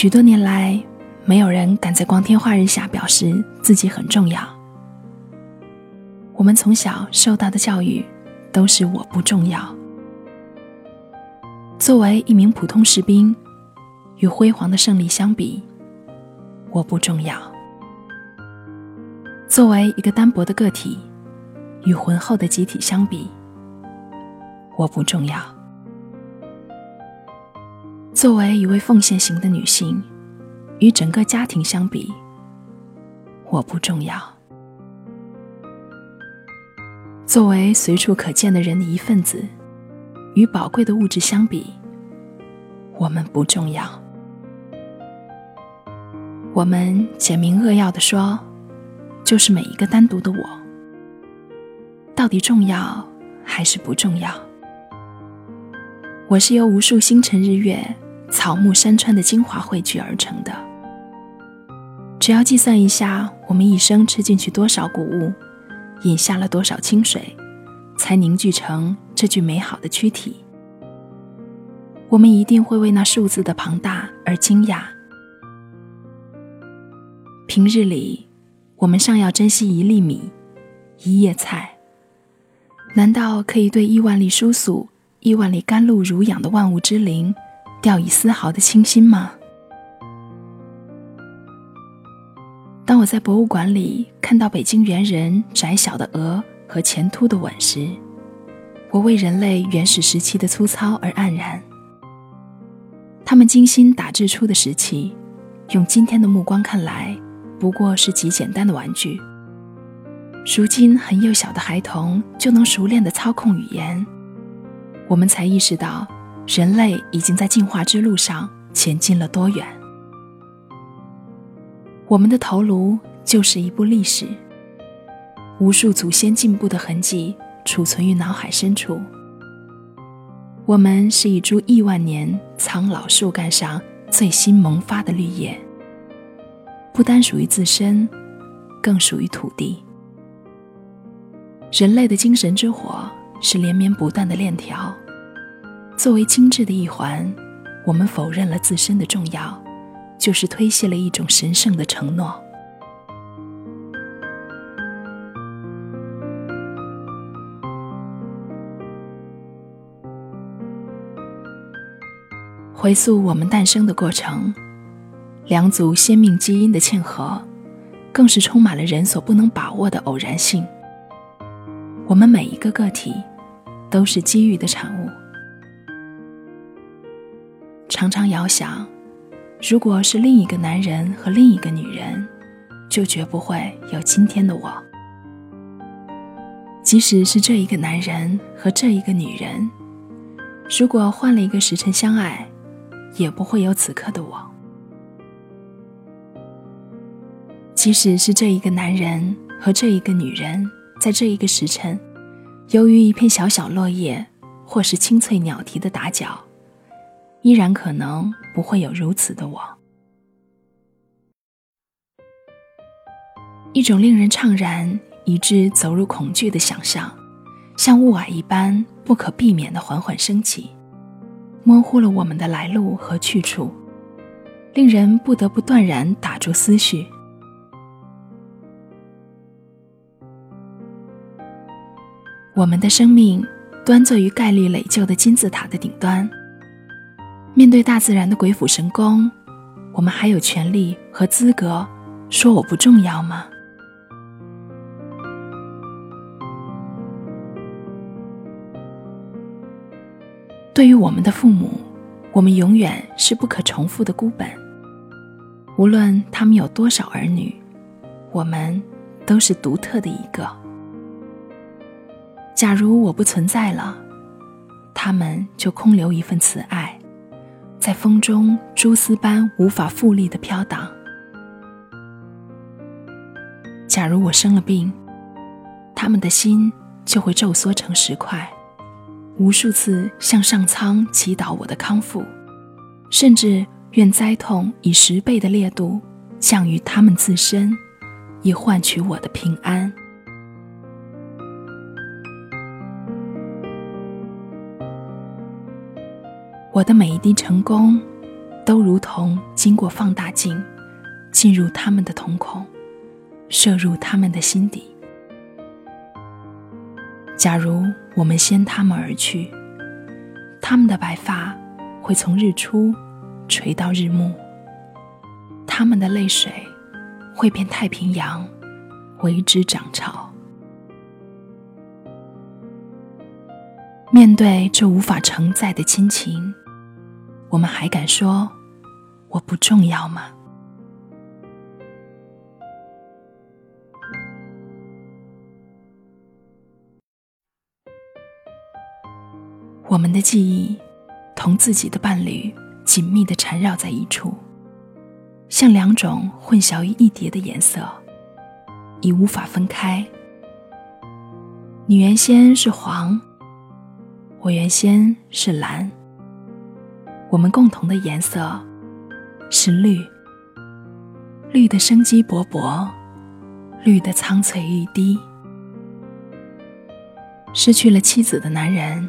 许多年来，没有人敢在光天化日下表示自己很重要。我们从小受到的教育都是“我不重要”。作为一名普通士兵，与辉煌的胜利相比，我不重要；作为一个单薄的个体，与浑厚的集体相比，我不重要。作为一位奉献型的女性，与整个家庭相比，我不重要；作为随处可见的人的一份子，与宝贵的物质相比，我们不重要。我们简明扼要的说，就是每一个单独的我，到底重要还是不重要？我是由无数星辰日月。草木山川的精华汇聚而成的。只要计算一下，我们一生吃进去多少谷物，饮下了多少清水，才凝聚成这具美好的躯体，我们一定会为那数字的庞大而惊讶。平日里，我们尚要珍惜一粒米、一叶菜，难道可以对亿万粒疏素、亿万粒甘露濡养的万物之灵？掉以丝毫的清新吗？当我在博物馆里看到北京猿人窄小的额和前凸的吻时，我为人类原始时期的粗糙而黯然。他们精心打制出的石器，用今天的目光看来，不过是极简单的玩具。如今很幼小的孩童就能熟练的操控语言，我们才意识到。人类已经在进化之路上前进了多远？我们的头颅就是一部历史，无数祖先进步的痕迹储存于脑海深处。我们是一株亿万年苍老树干上最新萌发的绿叶，不单属于自身，更属于土地。人类的精神之火是连绵不断的链条。作为精致的一环，我们否认了自身的重要，就是推卸了一种神圣的承诺。回溯我们诞生的过程，两组先命基因的嵌合，更是充满了人所不能把握的偶然性。我们每一个个体，都是机遇的产物。常常遥想，如果是另一个男人和另一个女人，就绝不会有今天的我。即使是这一个男人和这一个女人，如果换了一个时辰相爱，也不会有此刻的我。即使是这一个男人和这一个女人，在这一个时辰，由于一片小小落叶，或是清脆鸟啼的打搅。依然可能不会有如此的我，一种令人怅然以致走入恐惧的想象，像雾霭一般不可避免的缓缓升起，模糊了我们的来路和去处，令人不得不断然打住思绪。我们的生命端坐于概率垒就的金字塔的顶端。面对大自然的鬼斧神工，我们还有权利和资格说我不重要吗？对于我们的父母，我们永远是不可重复的孤本。无论他们有多少儿女，我们都是独特的一个。假如我不存在了，他们就空留一份慈爱，在风中蛛丝般无法复利的飘荡。假如我生了病，他们的心就会皱缩成石块，无数次向上苍祈祷我的康复，甚至愿灾痛以十倍的烈度降于他们自身，以换取我的平安。我的每一滴成功，都如同经过放大镜，进入他们的瞳孔，射入他们的心底。假如我们先他们而去，他们的白发会从日出垂到日暮，他们的泪水会变太平洋，为之涨潮。面对这无法承载的亲情。我们还敢说我不重要吗？我们的记忆同自己的伴侣紧密的缠绕在一处，像两种混淆于一叠的颜色，已无法分开。你原先是黄，我原先是蓝。我们共同的颜色是绿，绿的生机勃勃，绿的苍翠欲滴。失去了妻子的男人，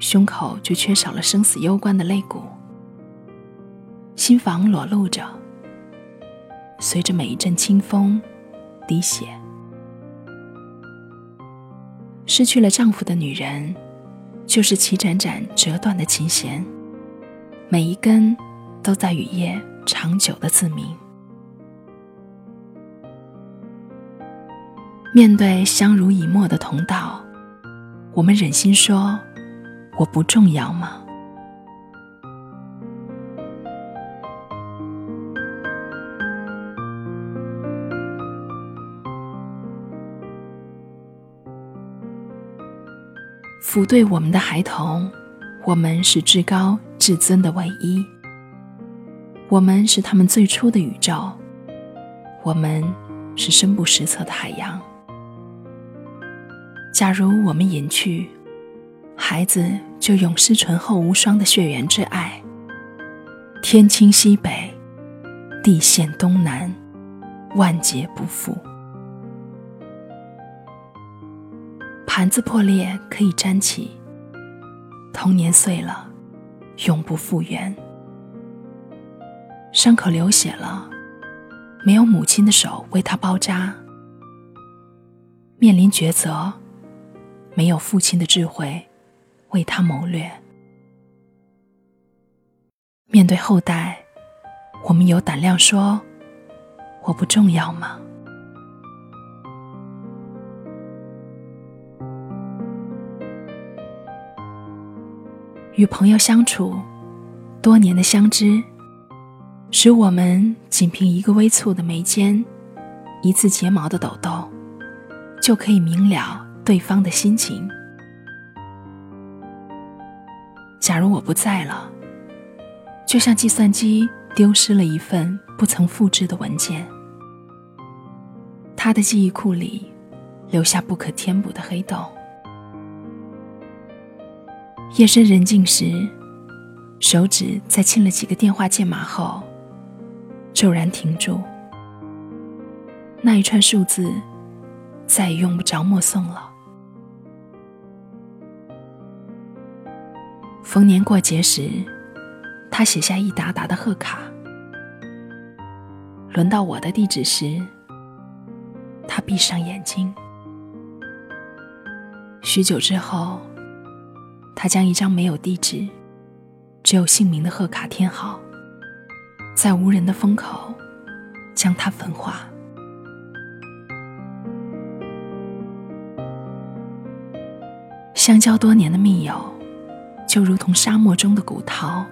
胸口就缺少了生死攸关的肋骨，心房裸露着，随着每一阵清风滴血。失去了丈夫的女人，就是齐盏盏折断的琴弦。每一根都在雨夜长久的自鸣。面对相濡以沫的同道，我们忍心说我不重要吗？抚对我们的孩童，我们是至高。至尊的唯一，我们是他们最初的宇宙，我们是深不识测的海洋。假如我们隐去，孩子就永失醇厚无双的血缘之爱。天倾西北，地陷东南，万劫不复。盘子破裂可以粘起，童年碎了。永不复原，伤口流血了，没有母亲的手为他包扎；面临抉择，没有父亲的智慧为他谋略。面对后代，我们有胆量说我不重要吗？与朋友相处，多年的相知，使我们仅凭一个微蹙的眉间，一次睫毛的抖动，就可以明了对方的心情。假如我不在了，就像计算机丢失了一份不曾复制的文件，他的记忆库里留下不可填补的黑洞。夜深人静时，手指在亲了几个电话键码后，骤然停住。那一串数字再也用不着默诵了。逢年过节时，他写下一沓沓的贺卡。轮到我的地址时，他闭上眼睛。许久之后。他将一张没有地址、只有姓名的贺卡填好，在无人的风口将它焚化。相交多年的密友，就如同沙漠中的古陶，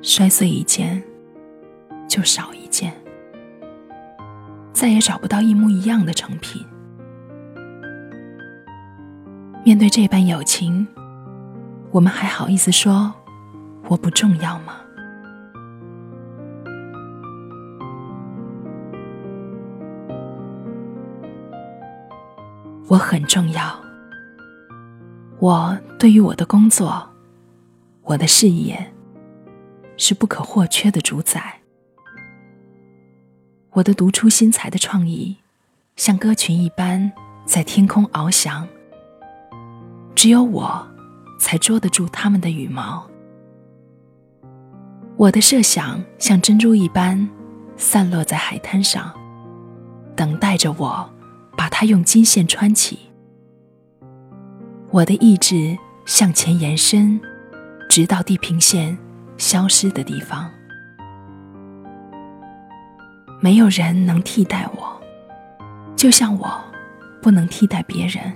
摔碎一件就少一件，再也找不到一模一样的成品。面对这般友情，我们还好意思说我不重要吗？我很重要。我对于我的工作，我的事业，是不可或缺的主宰。我的独出心裁的创意，像歌群一般在天空翱翔。只有我，才捉得住它们的羽毛。我的设想像珍珠一般，散落在海滩上，等待着我，把它用金线穿起。我的意志向前延伸，直到地平线消失的地方。没有人能替代我，就像我不能替代别人。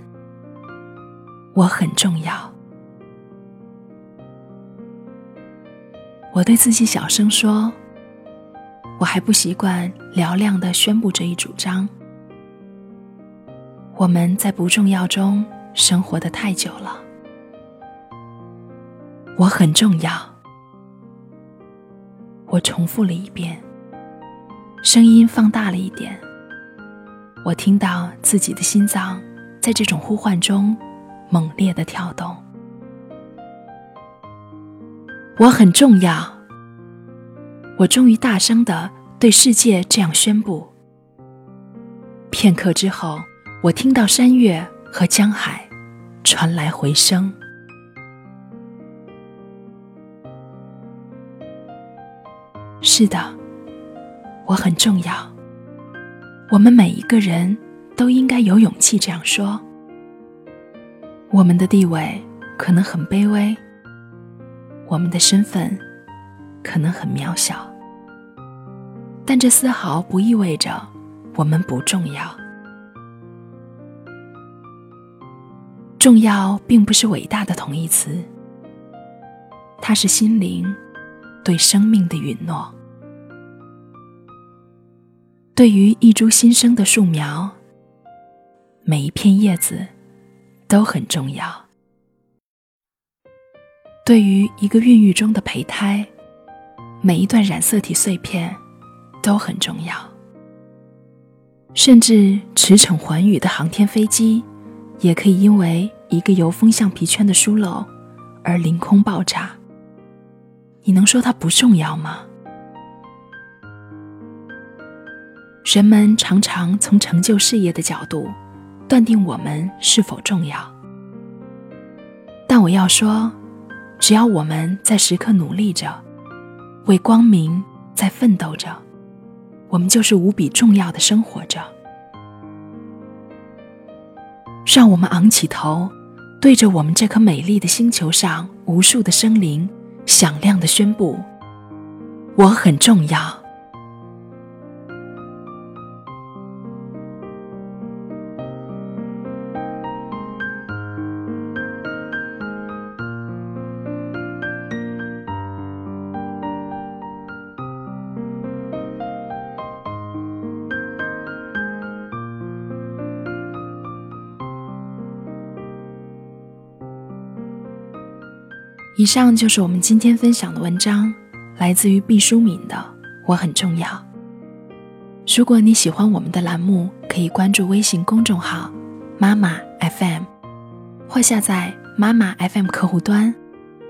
我很重要。我对自己小声说：“我还不习惯嘹亮的宣布这一主张。我们在不重要中生活的太久了。我很重要。”我重复了一遍，声音放大了一点。我听到自己的心脏在这种呼唤中。猛烈的跳动，我很重要。我终于大声的对世界这样宣布。片刻之后，我听到山岳和江海传来回声。是的，我很重要。我们每一个人都应该有勇气这样说。我们的地位可能很卑微，我们的身份可能很渺小，但这丝毫不意味着我们不重要。重要并不是伟大的同义词，它是心灵对生命的允诺。对于一株新生的树苗，每一片叶子。都很重要。对于一个孕育中的胚胎，每一段染色体碎片都很重要。甚至驰骋寰宇的航天飞机，也可以因为一个油封橡皮圈的疏漏而凌空爆炸。你能说它不重要吗？人们常常从成就事业的角度。断定我们是否重要，但我要说，只要我们在时刻努力着，为光明在奋斗着，我们就是无比重要的生活着。让我们昂起头，对着我们这颗美丽的星球上无数的生灵，响亮的宣布：我很重要。以上就是我们今天分享的文章，来自于毕淑敏的《我很重要》。如果你喜欢我们的栏目，可以关注微信公众号“妈妈 FM”，或下载“妈妈 FM” 客户端，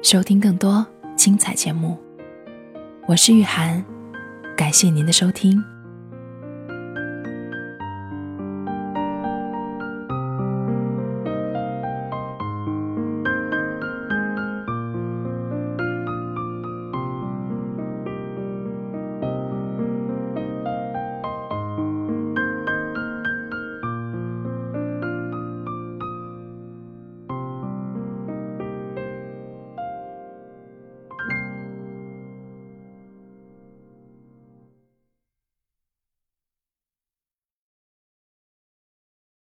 收听更多精彩节目。我是玉涵，感谢您的收听。